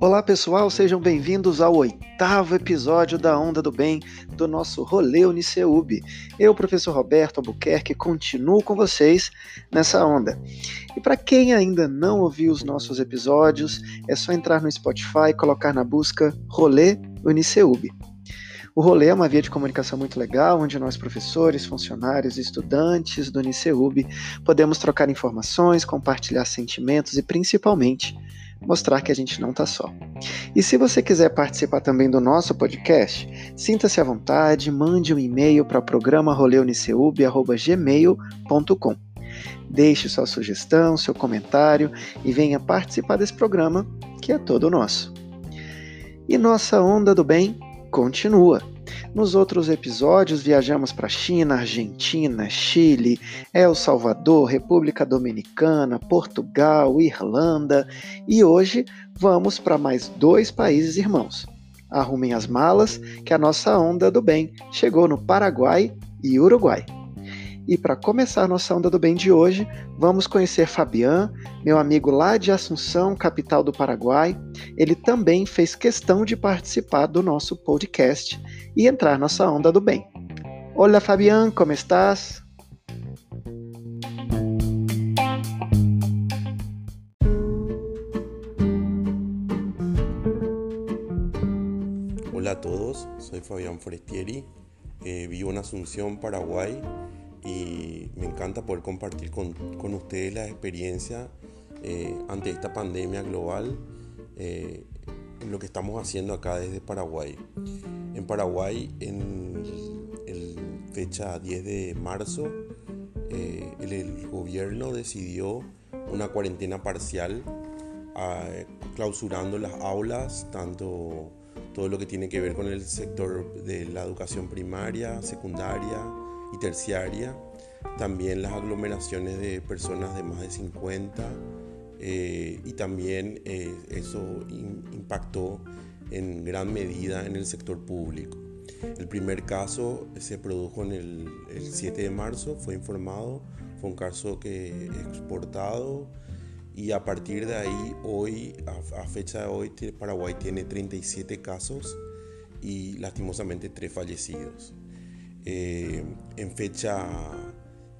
Olá pessoal, sejam bem-vindos ao oitavo episódio da Onda do Bem do nosso Rolê Uniceub. Eu, professor Roberto Albuquerque, continuo com vocês nessa onda. E para quem ainda não ouviu os nossos episódios, é só entrar no Spotify e colocar na busca Rolê Uniceub. O rolê é uma via de comunicação muito legal, onde nós, professores, funcionários estudantes do Uniceub, podemos trocar informações, compartilhar sentimentos e, principalmente, mostrar que a gente não está só. E se você quiser participar também do nosso podcast, sinta-se à vontade, mande um e-mail para o programa. Deixe sua sugestão, seu comentário e venha participar desse programa que é todo nosso. E nossa onda do bem continua. Nos outros episódios, viajamos para China, Argentina, Chile, El Salvador, República Dominicana, Portugal, Irlanda e hoje vamos para mais dois países irmãos. Arrumem as malas, que a nossa onda do bem chegou no Paraguai e Uruguai. E para começar nossa onda do bem de hoje, vamos conhecer Fabian, meu amigo lá de Assunção, capital do Paraguai. Ele também fez questão de participar do nosso podcast e entrar nossa onda do bem. Olá, Fabian, como estás? Hola a todos, soy Fabián Forestieri, eh, vivo en Asunción, Paraguay y me encanta poder compartir con, con ustedes la experiencia eh, ante esta pandemia global, eh, lo que estamos haciendo acá desde Paraguay. En Paraguay, en el, fecha 10 de marzo, eh, el, gobierno decidió una cuarentena parcial, ah, clausurando las aulas, tanto todo lo que tiene que ver con el sector de la educación primaria, secundaria, y terciaria, también las aglomeraciones de personas de más de 50 eh, y también eh, eso impactó en gran medida en el sector público. El primer caso se produjo en el, 7 de marzo, fue informado, fue un caso que exportado y a partir de ahí, hoy, a, fecha de hoy, Paraguay tiene 37 casos y lastimosamente 3 fallecidos. Eh, en fecha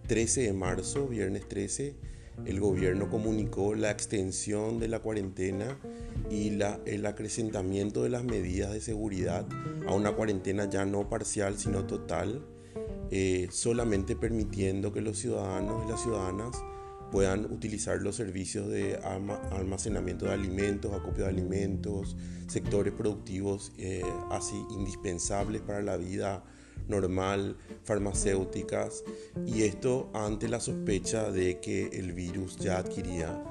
13 de marzo, viernes 13, el gobierno comunicó la extensión de la cuarentena y el acrecentamiento de las medidas de seguridad a una cuarentena ya no parcial, sino total, eh, solamente permitiendo que los ciudadanos y las ciudadanas puedan utilizar los servicios de almacenamiento de alimentos, acopio de alimentos, sectores productivos eh, así indispensables para la vida normal, farmacéuticas, y esto ante la sospecha de que el virus ya adquiría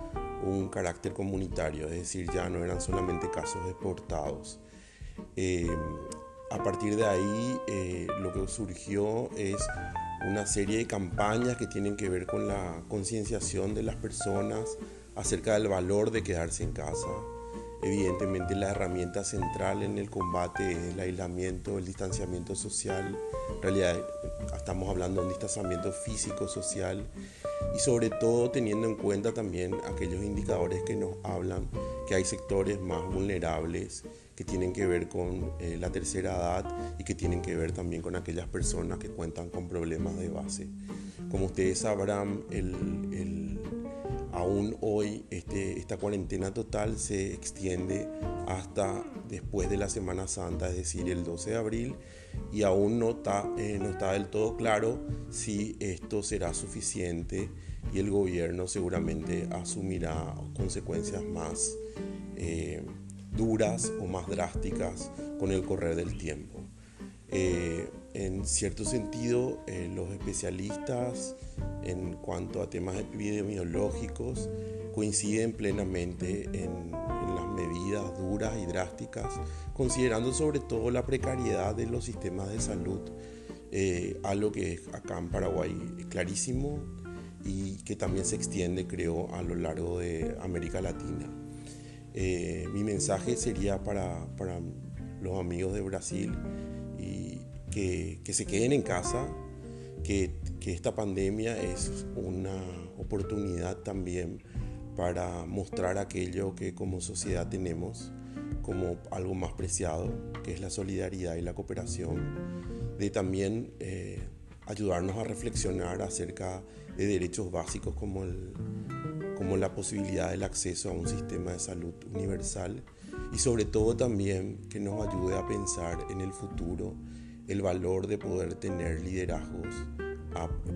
un carácter comunitario, es decir, ya no eran solamente casos exportados. Eh, a partir de ahí, eh, lo que surgió es una serie de campañas que tienen que ver con la concienciación de las personas acerca del valor de quedarse en casa, Evidentemente la herramienta central en el combate es el aislamiento, el distanciamiento social. En realidad estamos hablando de un distanciamiento físico, social y sobre todo teniendo en cuenta también aquellos indicadores que nos hablan que hay sectores más vulnerables que tienen que ver con eh, la tercera edad y que tienen que ver también con aquellas personas que cuentan con problemas de base. Como ustedes sabrán, el, el aún hoy este, esta cuarentena total se extiende hasta después de la Semana Santa, es decir, el 12 de abril, y aún no está, eh, no está del todo claro si esto será suficiente y el gobierno seguramente asumirá consecuencias más eh, duras o más drásticas con el correr del tiempo. Eh, en cierto sentido, eh, los especialistas en cuanto a temas epidemiológicos coinciden plenamente en, las medidas duras y drásticas, considerando sobre todo la precariedad de los sistemas de salud, eh, algo que es acá en Paraguay clarísimo y que también se extiende, creo, a lo largo de América Latina. Eh, mi mensaje sería para, para los amigos de Brasil que, se queden en casa, que, que esta pandemia es una oportunidad también para mostrar aquello que como sociedad tenemos como algo más preciado, que es la solidaridad y la cooperación, de también eh, ayudarnos a reflexionar acerca de derechos básicos como, el, como la posibilidad del acceso a un sistema de salud universal y sobre todo también que nos ayude a pensar en el futuro el valor de poder tener liderazgos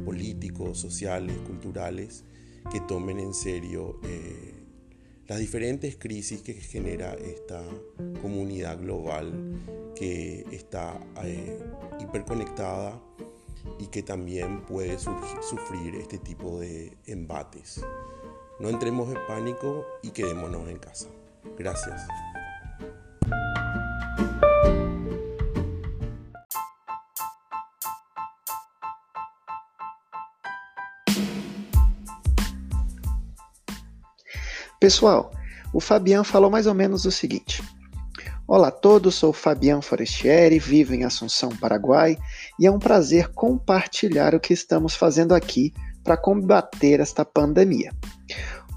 políticos, sociales, culturales que tomen en serio eh, las diferentes crisis que genera esta comunidad global que está eh, hiperconectada y que también puede sufrir este tipo de embates. No entremos en pánico y quedémonos en casa. Gracias. Pessoal, o Fabian falou mais ou menos o seguinte: Olá a todos, sou Fabian Forestieri, vivo em Assunção, Paraguai, e é um prazer compartilhar o que estamos fazendo aqui para combater esta pandemia.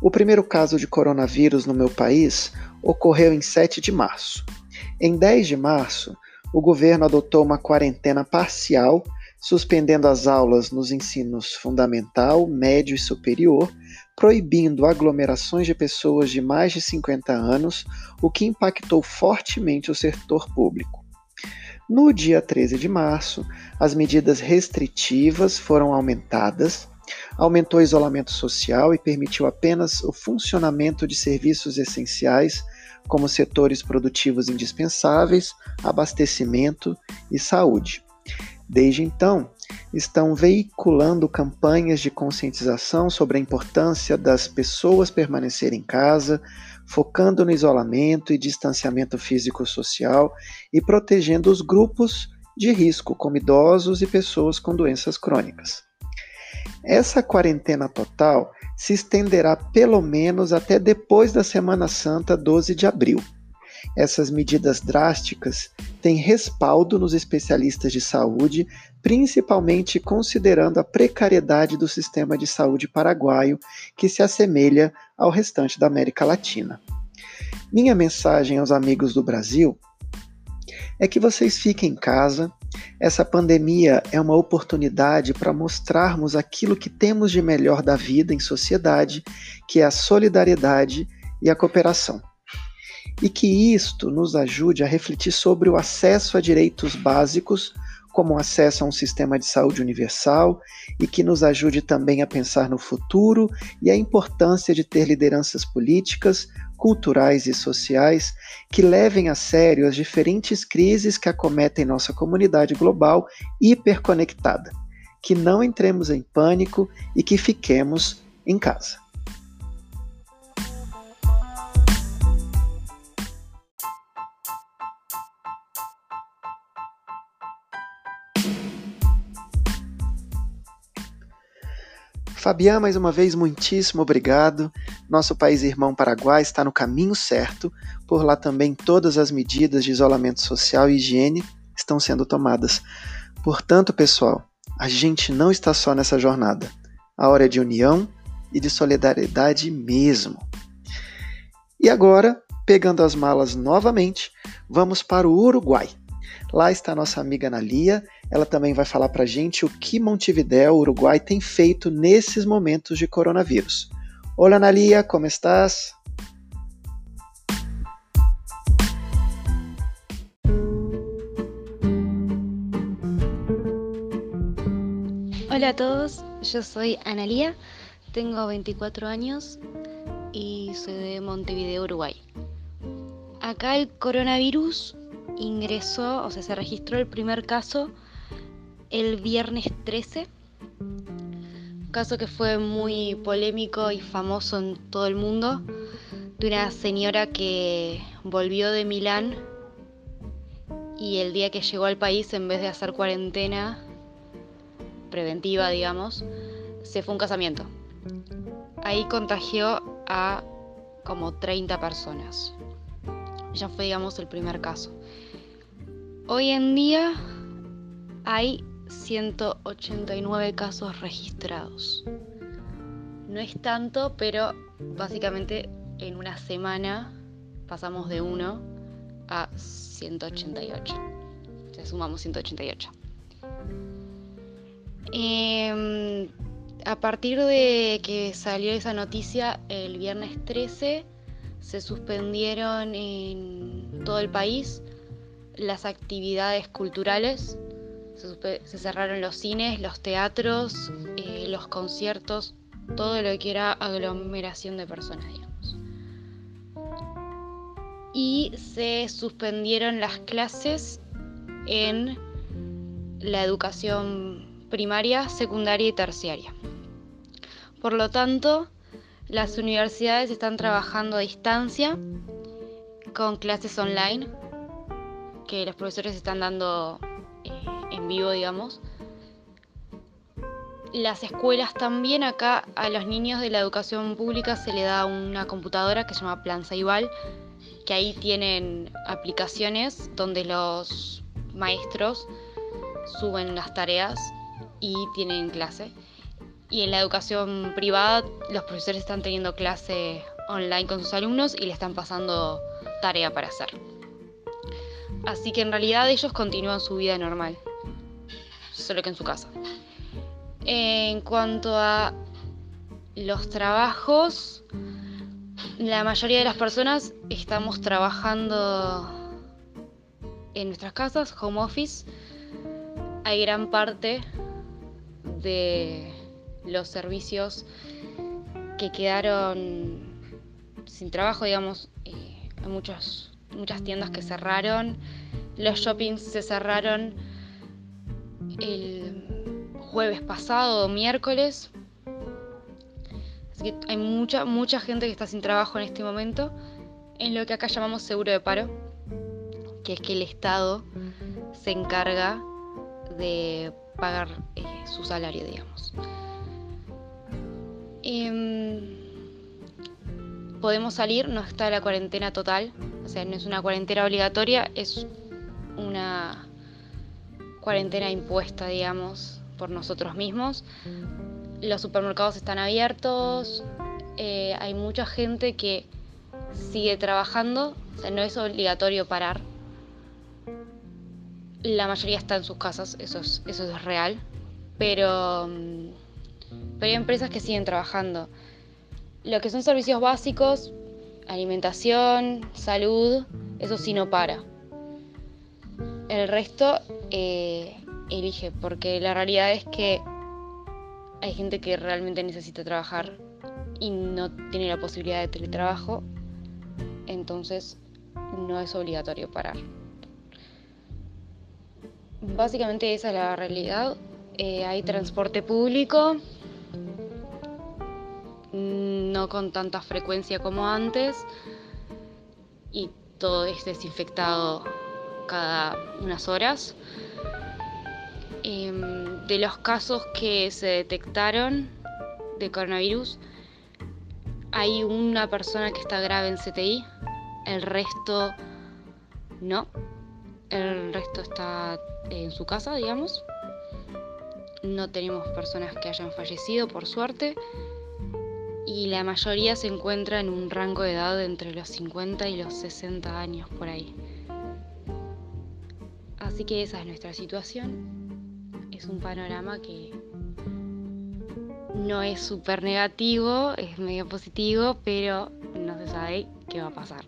O primeiro caso de coronavírus no meu país ocorreu em 7 de março. Em 10 de março, o governo adotou uma quarentena parcial, suspendendo as aulas nos ensinos fundamental, médio e superior, proibindo aglomerações de pessoas de mais de 50 anos, o que impactou fortemente o setor público. No dia 13 de março, as medidas restritivas foram aumentadas, aumentou o isolamento social e permitiu apenas o funcionamento de serviços essenciais, como setores produtivos indispensáveis, abastecimento e saúde. Desde então, estão veiculando campanhas de conscientização sobre a importância das pessoas permanecerem em casa, focando no isolamento e distanciamento físico-social e protegendo os grupos de risco, como idosos e pessoas com doenças crônicas. Essa quarentena total se estenderá pelo menos até depois da Semana Santa, 12 de abril. Essas medidas drásticas têm respaldo nos especialistas de saúde, principalmente considerando a precariedade do sistema de saúde paraguaio, que se assemelha ao restante da América Latina. Minha mensagem aos amigos do Brasil é que vocês fiquem em casa. Essa pandemia é uma oportunidade para mostrarmos aquilo que temos de melhor da vida em sociedade, que é a solidariedade e a cooperação e que isto nos ajude a refletir sobre o acesso a direitos básicos, como o acesso a um sistema de saúde universal, e que nos ajude também a pensar no futuro e a importância de ter lideranças políticas, culturais e sociais que levem a sério as diferentes crises que acometem nossa comunidade global hiperconectada. Que não entremos em pânico e que fiquemos em casa. Fabian, mais uma vez, muitíssimo obrigado. Nosso país irmão Paraguai está no caminho certo. Por lá também todas as medidas de isolamento social e higiene estão sendo tomadas. Portanto, pessoal, a gente não está só nessa jornada. A hora é de união e de solidariedade mesmo. E agora, pegando as malas novamente, vamos para o Uruguai. Lá está nossa amiga Analia ela também vai falar para a gente o que Montevideo, Uruguai, tem feito nesses momentos de coronavírus. Olá, Analia, como estás? Hola a todos, yo soy Analia, tengo 24 años y soy de Montevideo, Uruguay. Acá el coronavirus ingresó, o sea, se registró el primer caso el viernes 13. Un caso que fue muy polémico y famoso en todo el mundo. De una señora que volvió de Milán y el día que llegó al país, en vez de hacer cuarentena preventiva, digamos, se fue a un casamiento. Ahí contagió a como 30 personas. Ya fue, digamos, el primer caso. Hoy en día hay 189 casos registrados. No es tanto, pero básicamente en una semana pasamos de 1 a 188. O sumamos 188. Em, a partir de que salió esa noticia el viernes 13, se suspendieron en todo el país las actividades culturales, se, cerraron los cines, los teatros, eh, los conciertos, todo lo que era aglomeración de personas, digamos. Y se suspendieron las clases en la educación primaria, secundaria y terciaria. Por lo tanto, las universidades están trabajando a distancia con clases online que los profesores están dando eh, en vivo, digamos. Las escuelas también, acá a los niños de la educación pública se le da una computadora que se llama Plan Saibal, que ahí tienen aplicaciones donde los maestros suben las tareas y tienen clase. Y en la educación privada los profesores están teniendo clase online con sus alumnos y le están pasando tarea para hacer. Así que en realidad ellos continúan su vida normal, solo que en su casa. En cuanto a los trabajos, la mayoría de las personas estamos trabajando en nuestras casas, home office. Hay gran parte de los servicios que quedaron sin trabajo, digamos, eh, hay muchos muchas tiendas que cerraron, los shoppings se cerraron el jueves pasado miércoles. Así que hay mucha, mucha gente que está sin trabajo en este momento, en lo que acá llamamos seguro de paro, que es que el Estado se encarga de pagar eh, su salario, digamos. Em, podemos salir, no está la cuarentena total, o sea, no es una cuarentena obligatoria, es una cuarentena impuesta, digamos, por nosotros mismos. Los supermercados están abiertos, eh, hay mucha gente que sigue trabajando, o sea, no es obligatorio parar. La mayoría está en sus casas, eso es, real, pero, mm, pero hay empresas que siguen trabajando. Lo que son servicios básicos, alimentación, salud, eso sí no para. El resto eh, elige, porque la realidad es que hay gente que realmente necesita trabajar y no tiene la posibilidad de teletrabajo, entonces no es obligatorio parar. Básicamente esa es la realidad. Eh, hay transporte público, no con tanta frecuencia como antes y todo es desinfectado cada unas horas. Em, de los casos que se detectaron de coronavirus, hay una persona que está grave en CTI, el resto no, el resto está en su casa, digamos. No tenemos personas que hayan fallecido, por suerte y la mayoría se encuentra en un rango de edad entre los 50 y los 60 años por ahí. Así que esa es nuestra situación. Es un panorama que no es súper negativo, es medio positivo, pero no se sabe qué va a pasar.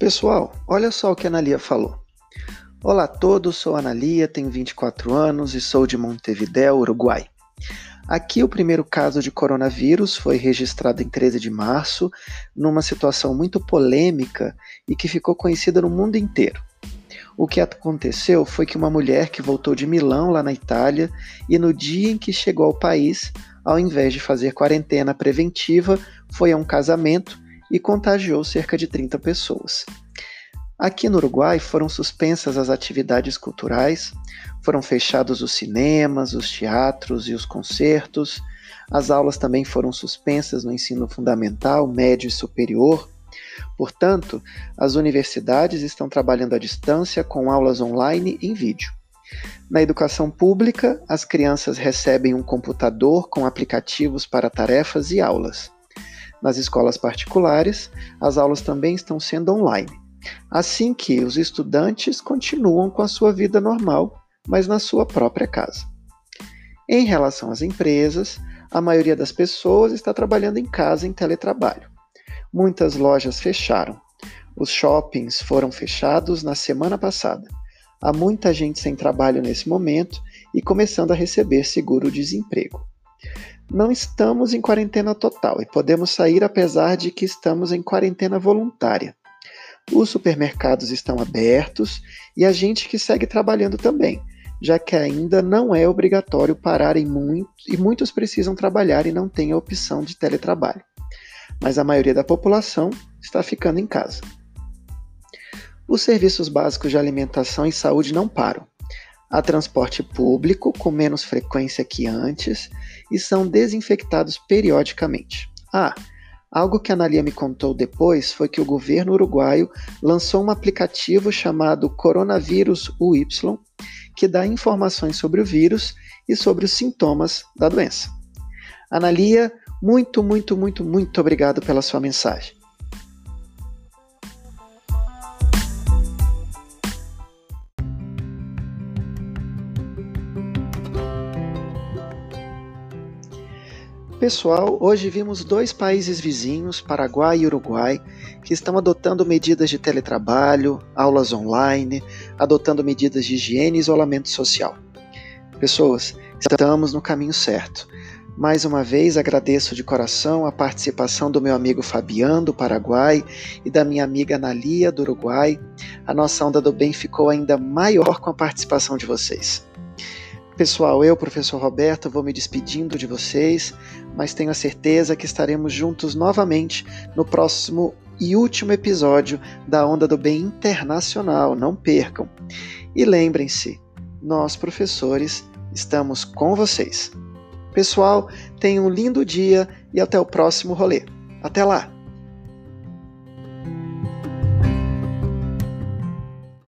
Pessoal, olha só o que a Analia falou. Olá a todos, sou Analia, tenho 24 anos e sou de Montevideo, Uruguai. Aqui o primeiro caso de coronavírus foi registrado em 13 de março, numa situação muito polêmica e que ficou conhecida no mundo inteiro. O que aconteceu foi que uma mulher que voltou de Milão, lá na Itália, e no dia em que chegou ao país, ao invés de fazer quarentena preventiva, foi a um casamento e contagiou cerca de 30 pessoas. Aqui no Uruguai foram suspensas as atividades culturais, foram fechados os cinemas, os teatros e os concertos, As aulas também foram suspensas no ensino fundamental, médio e superior. Portanto, as universidades estão trabalhando à distância com aulas online em vídeo. Na educação pública, as crianças recebem um computador com aplicativos para tarefas e aulas. Nas escolas particulares, as aulas também estão sendo online, assim que os estudantes continuam com a sua vida normal, mas na sua própria casa. Em relação às empresas, a maioria das pessoas está trabalhando em casa em teletrabalho. Muitas lojas fecharam. Os shoppings foram fechados na semana passada. Há muita gente sem trabalho nesse momento e começando a receber seguro-desemprego. Não estamos em quarentena total e podemos sair apesar de que estamos em quarentena voluntária. Os supermercados estão abertos e a gente que segue trabalhando também, já que ainda não é obrigatório parar em muito, e muitos precisam trabalhar e não têm a opção de teletrabalho. Mas a maioria da população está ficando em casa. Os serviços básicos de alimentação e saúde não param. Há transporte público com menos frequência que antes e são desinfectados periodicamente. Ah, algo que a Analia me contou depois foi que o governo uruguaio lançou um aplicativo chamado Coronavírus UY que dá informações sobre o vírus e sobre os sintomas da doença. Analia, muito, muito, muito, muito obrigado pela sua mensagem. Pessoal, hoje vimos dois países vizinhos, Paraguai e Uruguai, que estão adotando medidas de teletrabalho, aulas online, adotando medidas de higiene e isolamento social. Pessoas, estamos no caminho certo. Mais uma vez agradeço de coração a participação do meu amigo Fabiano, do Paraguai, e da minha amiga Analia, do Uruguai. A nossa onda do bem ficou ainda maior com a participação de vocês. Pessoal, eu, professor Roberto, vou me despedindo de vocês, mas tenho a certeza que estaremos juntos novamente no próximo e último episódio da Onda do Bem Internacional. Não percam! E lembrem-se, nós, professores, estamos com vocês. Pessoal, tenham um lindo dia e até o próximo rolê. Até lá!